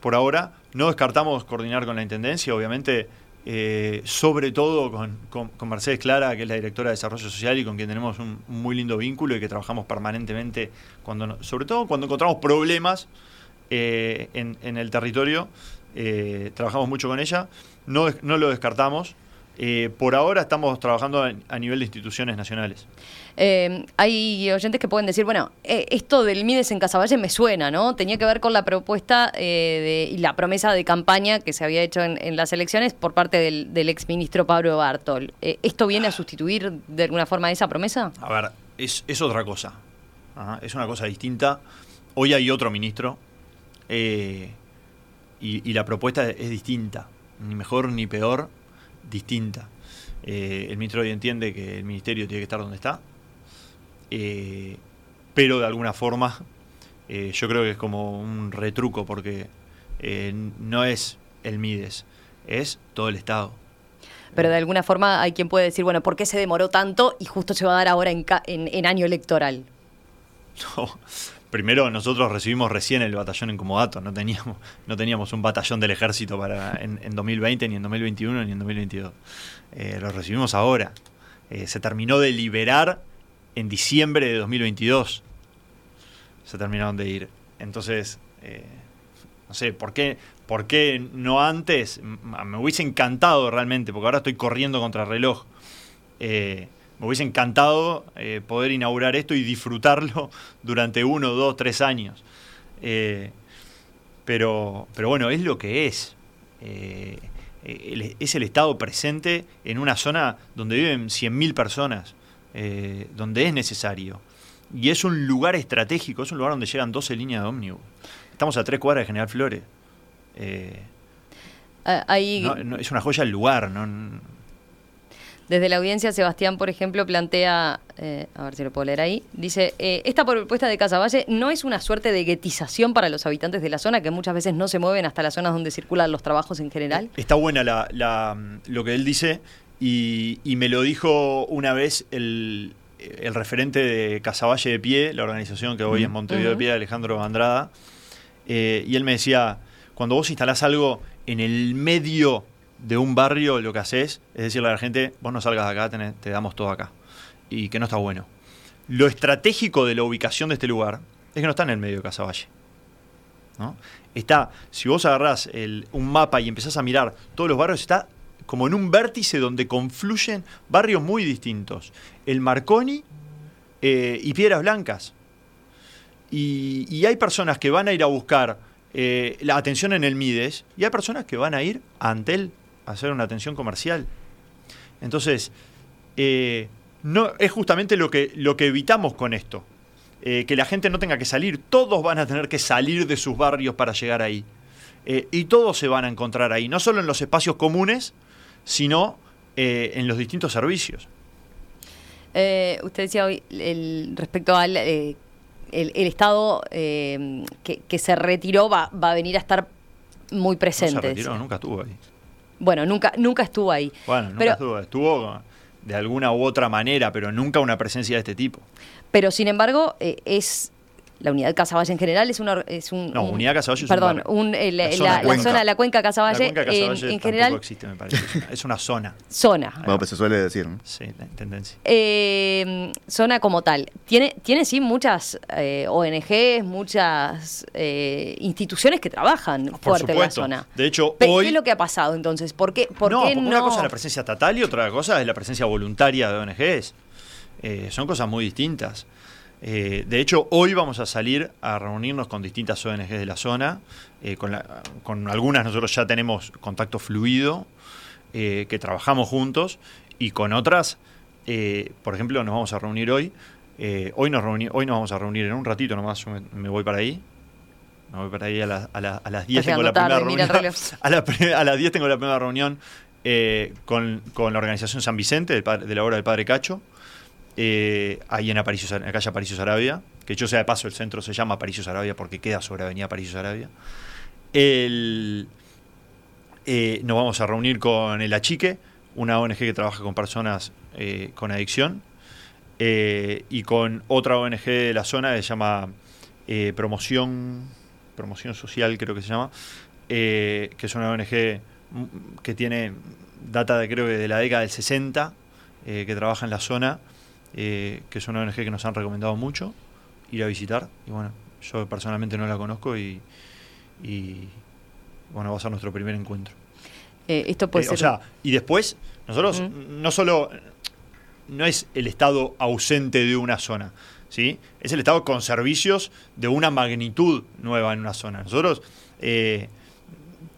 por ahora. No descartamos coordinar con la intendencia, obviamente, eh, sobre todo con, con- con Mercedes Clara, que es la directora de Desarrollo Social y con quien tenemos un, un muy lindo vínculo y que trabajamos permanentemente, cuando no- sobre todo cuando encontramos problemas eh, en, en el territorio. Eh, trabajamos mucho con ella, no, no lo descartamos. Eh, por ahora estamos trabajando a nivel de instituciones nacionales.
Eh, hay oyentes que pueden decir, bueno, eh, esto del Mides en Casaballe me suena, ¿no? Tenía que ver con la propuesta de- y la promesa de campaña que se había hecho en, en las elecciones por parte del, del exministro Pablo Bartol. ¿Esto viene a sustituir de alguna forma esa promesa?
A ver, es, es otra cosa. Ajá, es una cosa distinta. Hoy hay otro ministro y, y la propuesta es distinta. Ni mejor ni peor, distinta. Eh, el ministro hoy entiende que el ministerio tiene que estar donde está. eh, pero de alguna forma eh, yo creo que es como un retruco porque no es el MIDES, es todo el Estado.
Pero de alguna forma hay quien puede decir, bueno, ¿por qué se demoró tanto y justo se va a dar ahora en, ca- en- en año electoral?
No. Primero, nosotros recibimos recién el batallón en comodato, no teníamos, no teníamos un batallón del ejército para en, en 2020, ni en 2021, ni en 2022. Eh, lo recibimos ahora. Eh, se terminó de liberar en diciembre de 2022. Se terminaron de ir. Entonces, eh, no sé, ¿por qué, ¿por qué no antes? Me hubiese encantado realmente, porque ahora estoy corriendo contra el reloj. Eh, me hubiese encantado eh, poder inaugurar esto y disfrutarlo durante uno, dos, tres años. Eh, pero, pero bueno, es lo que es. Eh, el- es el Estado presente en una zona donde viven 100.000 personas, eh, donde es necesario. Y es un lugar estratégico, es un lugar donde llegan 12 líneas de ómnibus. Estamos a tres cuadras de General Flores. Eh,
Ah,
no- no- es una joya el lugar, ¿no?
Desde la audiencia, Sebastián, por ejemplo, plantea, eh, a ver si lo puedo leer ahí, dice, eh, esta propuesta de Casaballe no es una suerte de guetización para los habitantes de la zona que muchas veces no se mueven hasta las zonas donde circulan los trabajos en general.
Está buena la, la- lo que él dice y, y me lo dijo una vez el, el referente de Casaballe de Pie, la organización que hoy es Montevideo de. Pie, Alejandro Andrada, eh, y él me decía, cuando vos instalás algo en el medio de un barrio, lo que haces es decirle a la gente, vos no salgas de acá, te damos todo acá, y que no está bueno. Lo estratégico de la ubicación de este lugar es que no está en el medio de Casaballe. Está, si vos agarrás el- un mapa y empezás a mirar todos los barrios, está como en un vértice donde confluyen barrios muy distintos. El Marconi eh, y Piedras Blancas. Y, hay personas que van a ir a buscar eh, la atención en el Mides y hay personas que van a ir a Antel a hacer una atención comercial. Entonces, eh, no, es justamente lo que, lo que evitamos con esto. Eh, que la gente no tenga que salir. Todos van a tener que salir de sus barrios para llegar ahí. Eh, y todos se van a encontrar ahí, no solo en los espacios comunes, sino eh, en los distintos servicios.
Eh, usted decía hoy el, respecto al el, el Estado eh, que, que se retiró va, va a venir a estar muy
No
presente.
se retiró, nunca estuvo ahí.
Bueno, nunca, nunca estuvo ahí.
Bueno, nunca
Pero-
estuvo. Estuvo de alguna u otra manera, pero nunca una presencia de este tipo.
Pero sin embargo, eh, es la unidad Casaballe en general es una es un
No,
un-
Unidad Casaballe es
perdón, un, eh, la,
La zona
la- la
Cuenca.
zona la cuenca Casaballe,
la cuenca
en-
Casaballe
en,
tampoco
general
existe, me parece. Es una- Es una zona.
zona.
Bueno, pues se suele decir. ¿no?
Sí, la intendencia.
Eh, zona como tal. Tiene, tiene sí muchas eh, ONGs, muchas eh, instituciones que trabajan
Por
fuerte en la
supuesto.
zona.
De hecho,
Pe-
hoy.
¿Qué es lo que ha pasado entonces? ¿Por qué, por
no,
qué no?
una cosa es la presencia estatal y otra cosa es la presencia voluntaria de ONGs. Eh, son cosas muy distintas. Eh, de hecho, hoy vamos a salir a reunirnos con distintas ONGs de la zona. eh, con, la- con algunas nosotros ya tenemos contacto fluido, eh, que trabajamos juntos, y con otras, eh, por ejemplo, nos vamos a reunir hoy Eh, hoy, nos hoy nos vamos a reunir en un ratito nomás, yo me, voy para ahí. Me voy para ahí a, las 10 tengo la primera reunión. A, las 10 tengo la primera reunión con, la organización San Vicente, de la obra del Padre Cacho, ahí en, Aparicio, en la calle Aparicio Sarabia, que yo sea de paso el centro se llama Aparicio Sarabia porque queda sobre Avenida Aparicio Sarabia. El, nos vamos a reunir con el Achique, una ONG que trabaja con personas con adicción eh, y con otra ONG de la zona que se llama eh, Promoción, Promoción Social, creo que se llama, eh, que es una ONG que tiene data de creo que de la década del 60, que trabaja en la zona, que es una ONG que nos han recomendado mucho ir a visitar. Y bueno, yo personalmente no la conozco y, bueno, va a ser nuestro primer encuentro.
esto puede ser...
O sea, y después, nosotros no solo no es el Estado ausente de una zona, ¿sí? es el Estado con servicios de una magnitud nueva en una zona. Nosotros, eh,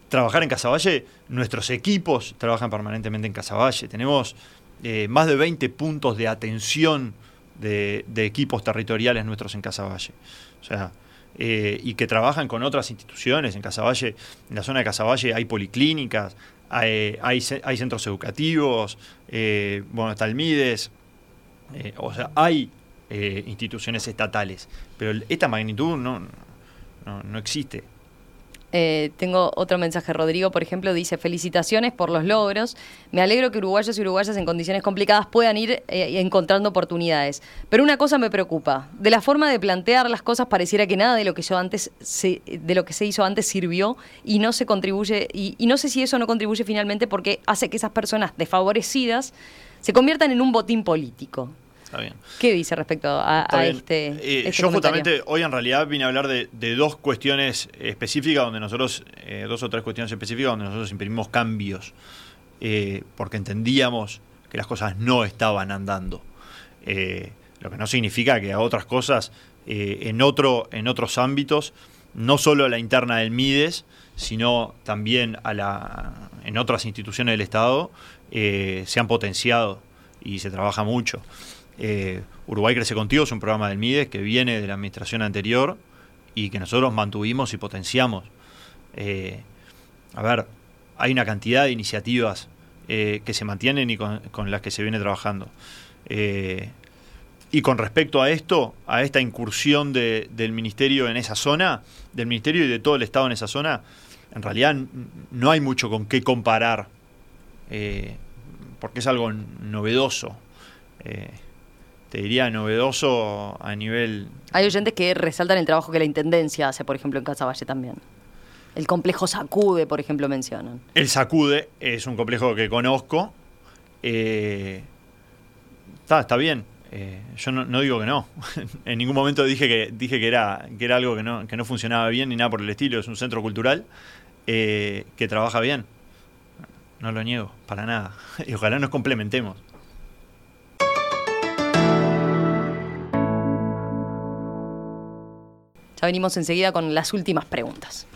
trabajar en Casaballe, nuestros equipos trabajan permanentemente en Casaballe. Tenemos eh, más de 20 puntos de atención de, equipos territoriales nuestros en Casaballe. O sea, eh, y que trabajan con otras instituciones. En Casaballe, en la zona de Casaballe hay policlínicas, hay, hay, centros educativos, eh, bueno, Talmides, eh, o sea, hay instituciones estatales, pero esta magnitud no, no, no existe.
Eh, tengo otro mensaje, Rodrigo, por ejemplo, dice, felicitaciones por los logros. Me alegro que uruguayos y uruguayas en condiciones complicadas puedan ir eh, encontrando oportunidades. Pero una cosa me preocupa. De la forma de plantear las cosas pareciera que nada de lo que yo antes se, de lo que se hizo antes sirvió y no se contribuye, y, y no sé si eso no contribuye finalmente porque hace que esas personas desfavorecidas se conviertan en un botín político. ¿Qué dice respecto a, este,
eh, este, Yo justamente hoy en realidad vine a hablar de, dos cuestiones específicas donde nosotros, eh, dos o tres cuestiones específicas donde nosotros imprimimos cambios, eh, porque entendíamos que las cosas no estaban andando. lo que no significa que a otras cosas en, otro, en otros ámbitos, no solo a la interna del MIDES, sino también a la, en otras instituciones del Estado, se han potenciado y se trabaja mucho. Eh, Uruguay Crece Contigo es un programa del MIDES que viene de la administración anterior y que nosotros mantuvimos y potenciamos. Eh, a ver, hay una cantidad de iniciativas eh, que se mantienen y con, las que se viene trabajando. y con respecto a esto, a esta incursión del Ministerio en esa zona, del Ministerio y de todo el Estado en esa zona, en realidad no hay mucho con qué comparar, porque es algo novedoso te diría, novedoso a nivel...
Hay oyentes que resaltan el trabajo que la Intendencia hace, por ejemplo, en Casaballe también. El complejo Sacude, por ejemplo, mencionan.
El Sacude es un complejo que conozco. Eh, está, está bien. Eh, yo no, digo que no. en ningún momento dije que dije que era, que era algo que no, que no funcionaba bien ni nada por el estilo. Es un centro cultural eh, que trabaja bien. No lo niego, para nada. Y ojalá nos complementemos.
Ya venimos enseguida con las últimas preguntas.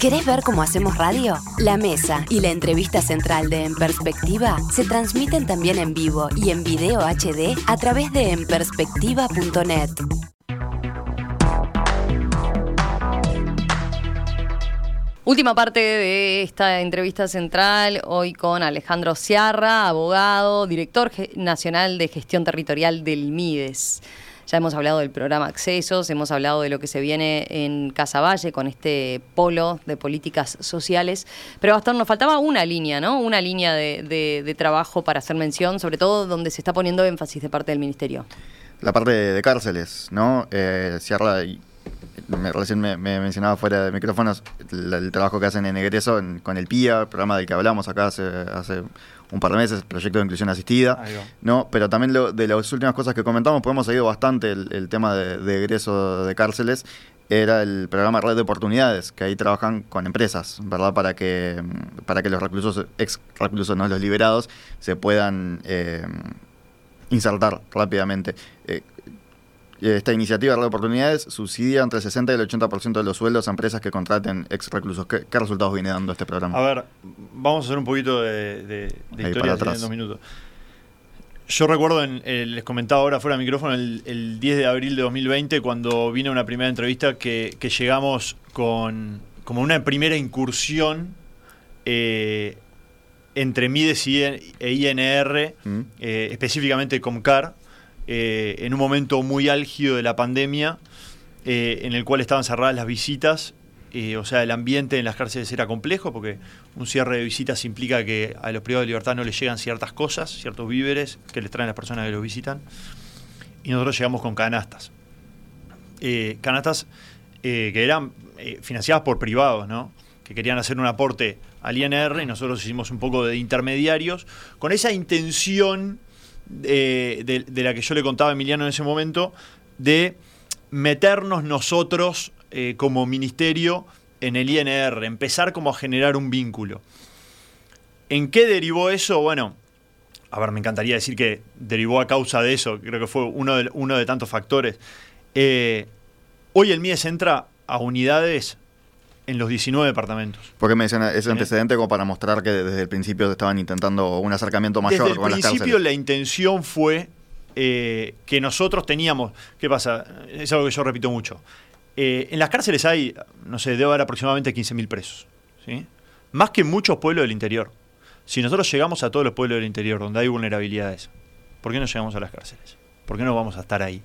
¿Querés ver cómo hacemos radio? La mesa y la entrevista central de En Perspectiva se transmiten también en vivo y en video HD a través de enperspectiva.net.
Última parte de esta entrevista central, hoy con Alejandro Ciarra, abogado, director nacional de gestión territorial del MIDES. Ya hemos hablado del programa Accesos, hemos hablado de lo que se viene en Casaballe con este polo de políticas sociales, pero Gastón, nos faltaba una línea, ¿no? Una línea de, trabajo para hacer mención, sobre todo donde se está poniendo énfasis de parte del Ministerio.
La parte de, cárceles, ¿no? Eh, Sierra me, recién me, mencionaba fuera de micrófonos el, trabajo que hacen en Egreso con el PIA, programa del que hablamos acá hace, hace un par de meses, proyecto de inclusión asistida, ¿no? Pero también de las últimas cosas que comentamos, pues hemos seguido bastante el, tema de, egreso de cárceles, era el programa Red de Oportunidades, que ahí trabajan con empresas, ¿verdad? Para que, para que los reclusos, ex reclusos, no los liberados, se puedan eh, insertar rápidamente. Eh, esta iniciativa de oportunidades subsidia entre el 60 y el 80% de los sueldos a empresas que contraten ex reclusos. ¿Qué, resultados viene dando este programa?
A ver, vamos a hacer un poquito de, historia en dos minutos. Yo recuerdo, en, eh, les comentaba ahora fuera de micrófono, el, 10 de abril de 2020, cuando vino una primera entrevista, que, llegamos con como una primera incursión eh, entre MIDES e INR, mm. eh, específicamente Comcar, en un momento muy álgido de la pandemia, en el cual estaban cerradas las visitas o sea, el ambiente en las cárceles era complejo porque un cierre de visitas implica que a los privados de libertad no les llegan ciertas cosas, ciertos víveres que les traen las personas que los visitan. Y nosotros llegamos con canastas. Eh, canastas eh, que eran eh, financiadas por privados, ¿no? que querían hacer un aporte al INR y nosotros hicimos un poco de intermediarios con esa intención de la que yo le contaba a Emiliano en ese momento de meternos nosotros eh, como ministerio en el INR, empezar como a generar un vínculo. ¿En qué derivó eso? Bueno, a ver, me encantaría decir que derivó a causa de eso, creo que fue uno de, uno de tantos factores. Eh, hoy el MIES entra a unidades en los 19 departamentos.
¿Por qué me dicen ese antecedente como para mostrar que desde el principio estaban intentando un acercamiento mayor
desde el principio la intención fue eh, que nosotros teníamos, ¿qué pasa? Es algo que yo repito mucho. Eh, en las cárceles hay, no sé, debe haber aproximadamente 15.000 presos. ¿sí? Más que muchos pueblos del interior. Si nosotros llegamos a todos los pueblos del interior donde hay vulnerabilidades, ¿por qué no llegamos a las cárceles? ¿Por qué no vamos a estar ahí?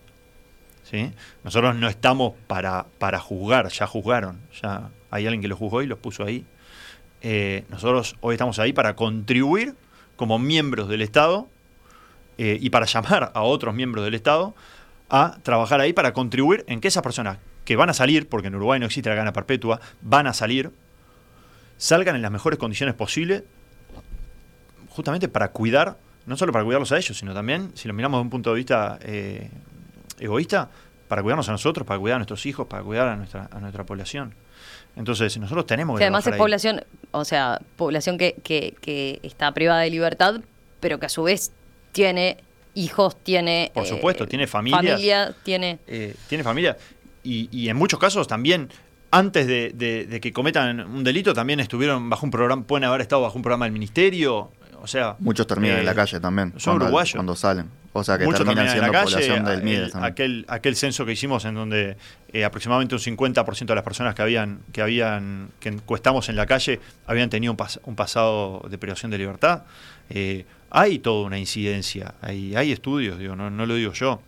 ¿Sí? Nosotros no estamos para, para juzgar, ya juzgaron, ya hay alguien que los juzgó y los puso ahí. Eh, nosotros hoy estamos ahí para contribuir como miembros del Estado eh, y para llamar a otros miembros del Estado a trabajar ahí para contribuir en que esas personas que van a salir, porque en Uruguay no existe la gana perpetua, van a salir, salgan en las mejores condiciones posibles, justamente para cuidar, no solo para cuidarlos a ellos, sino también, si lo miramos desde un punto de vista eh, egoísta, para cuidarnos a nosotros, para cuidar a nuestros hijos, para cuidar a nuestra, a nuestra población. Entonces, nosotros tenemos que...
que además es población, o sea, población que, que, está privada de libertad, pero que a su vez tiene hijos, tiene...
Por supuesto, eh, tiene familia.
Familia, tiene...
Eh, tiene familia. Y, en muchos casos también antes de, que cometan un delito también estuvieron bajo un programa, pueden haber estado bajo un programa del ministerio, o sea...
Muchos terminan en la eh, calle también,
son cuando, uruguayos.
cuando salen. O sea, que
Muchos
terminan
siendo en la calle,
población del MIDES
aquel, aquel censo que hicimos en donde eh, aproximadamente un 50% de las personas que habían que habían que encuestamos en la calle habían tenido un, pasado de privación de libertad. Eh, hay toda una incidencia, hay, hay estudios, digo, no, no lo digo yo.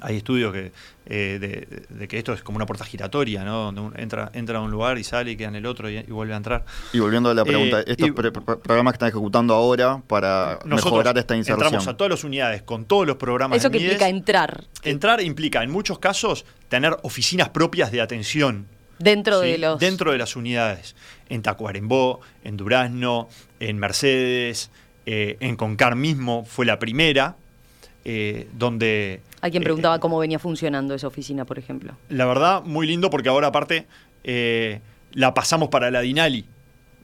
Hay estudios que, eh, de, que esto es como una puerta giratoria, ¿no? Donde entra, entra a un lugar y sale y queda en el otro y, vuelve a entrar.
Y volviendo a la pregunta, eh, estos programas que están ejecutando ahora para mejorar esta inserción.
Entramos a todas las unidades con todos los programas.
¿Eso que implica entrar?
Entrar implica, en muchos casos, tener oficinas propias de atención.
Dentro de los.
Dentro de las unidades. En Tacuarembó, en Durazno, en Mercedes, eh, en Concar mismo fue la primera. donde
hay quien preguntaba cómo venía funcionando esa oficina, por ejemplo.
La verdad, muy lindo porque ahora aparte eh, la pasamos para la Dinali,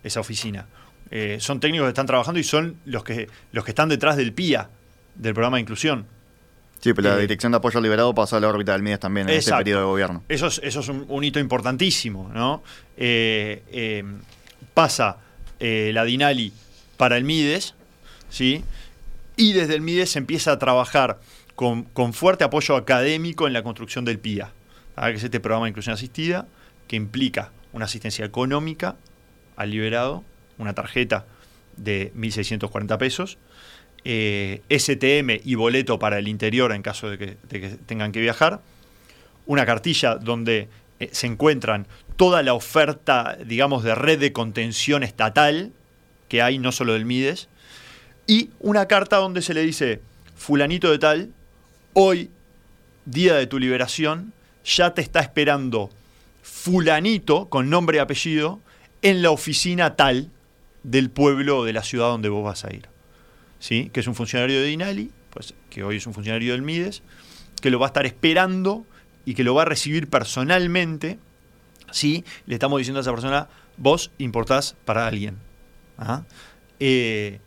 esa oficina. Eh, son técnicos que están trabajando y son los que, los que están detrás del PIA, del programa de inclusión.
Sí, pero la eh, Dirección de Apoyo Liberado pasó a la órbita del MIDES también en ese periodo de gobierno.
Eso es, eso es un, hito importantísimo, ¿no? pasa la Dinali para el MIDES, ¿sí? Y desde el MIDES se empieza a trabajar con, fuerte apoyo académico en la construcción del PIA, que es este programa de inclusión asistida, que implica una asistencia económica al liberado, una tarjeta de 1.640 pesos, eh, STM y boleto para el interior en caso de que, tengan que viajar, una cartilla donde eh, se encuentran toda la oferta, digamos, de red de contención estatal que hay, no solo del MIDES, y una carta donde se le dice, fulanito de tal, hoy, día de tu liberación, ya te está esperando fulanito con nombre y apellido en la oficina tal del pueblo o de la ciudad donde vos vas a ir. ¿Sí? Que es un funcionario de Dinali, pues, que hoy es un funcionario del MIDES, que lo va a estar esperando y que lo va a recibir personalmente. ¿sí? Le estamos diciendo a esa persona, vos importás para alguien. ¿ah? Eh,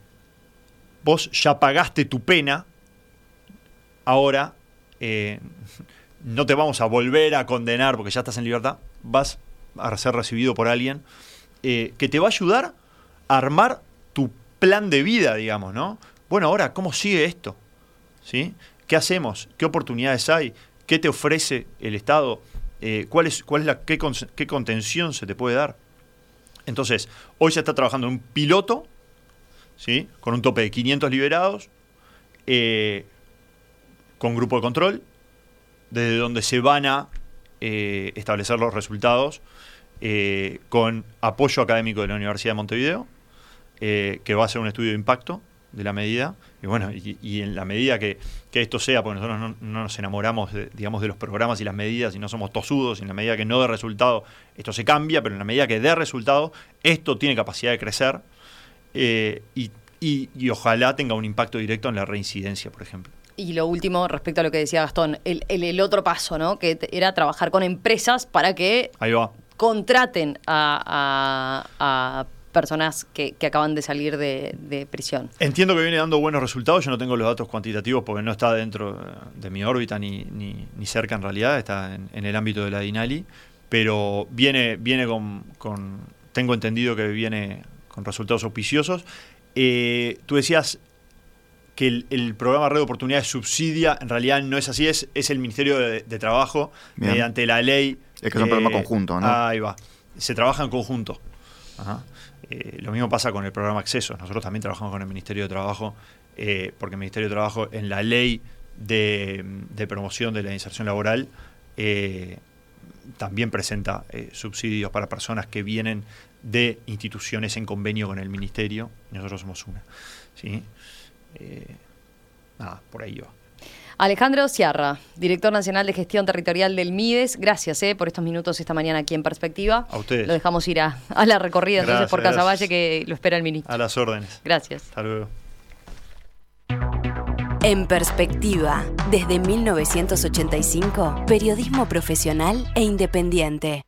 vos ya pagaste tu pena ahora eh, no te vamos a volver a condenar porque ya estás en libertad, vas a ser recibido por alguien eh, que te va a ayudar a armar tu plan de vida, digamos, ¿no? Bueno, ahora, ¿cómo sigue esto? ¿sí? ¿Qué hacemos? ¿Qué oportunidades hay? ¿Qué te ofrece el Estado? Eh, ¿cuál, es, cuál es la, qué, contención se te puede dar? Entonces, hoy se está trabajando un piloto, ¿sí? con un tope de 500 liberados, con grupo de control, desde donde se van a eh, establecer los resultados eh, con apoyo académico de la Universidad de Montevideo, que va a ser un estudio de impacto de la medida. Y bueno, y, en la medida que, esto sea, porque nosotros no, nos enamoramos de, digamos, de los programas y las medidas y no somos tosudos, en la medida que no dé resultado, esto se cambia, pero en la medida que dé resultado, esto tiene capacidad de crecer y, y ojalá tenga un impacto directo en la reincidencia, por ejemplo.
Y lo último, respecto a lo que decía Gastón, el, el, otro paso, ¿no? Que era trabajar con empresas para que contraten a, personas que, acaban de salir de, prisión.
Entiendo que viene dando buenos resultados, yo no tengo los datos cuantitativos porque no está dentro de mi órbita ni, ni, cerca en realidad, está en, el ámbito de la DINALI, pero viene, viene con, con, tengo entendido que viene con resultados auspiciosos. Eh, tú decías, que el, programa Red de Oportunidades subsidia, en realidad no es así, es, es el Ministerio de, Trabajo, mediante la ley.
Es que es un programa conjunto, ¿no?
Ahí va. Se trabaja en conjunto. Eh, lo mismo pasa con el programa Acceso. Nosotros también trabajamos con el Ministerio de Trabajo, eh, porque el Ministerio de Trabajo, en la ley de, promoción de la inserción laboral, eh, también presenta subsidios para personas que vienen de instituciones en convenio con el Ministerio. Nosotros somos una. ¿sí? Eh, nada, por ahí va.
Alejandro Ciarra, director nacional de gestión territorial del MIDES, gracias eh, por estos minutos esta mañana aquí en Perspectiva.
A ustedes.
Lo dejamos ir a, la recorrida entonces por Casaballe que lo espera el ministro.
A las órdenes.
Gracias.
Hasta luego.
En Perspectiva, desde 1985, periodismo profesional e independiente.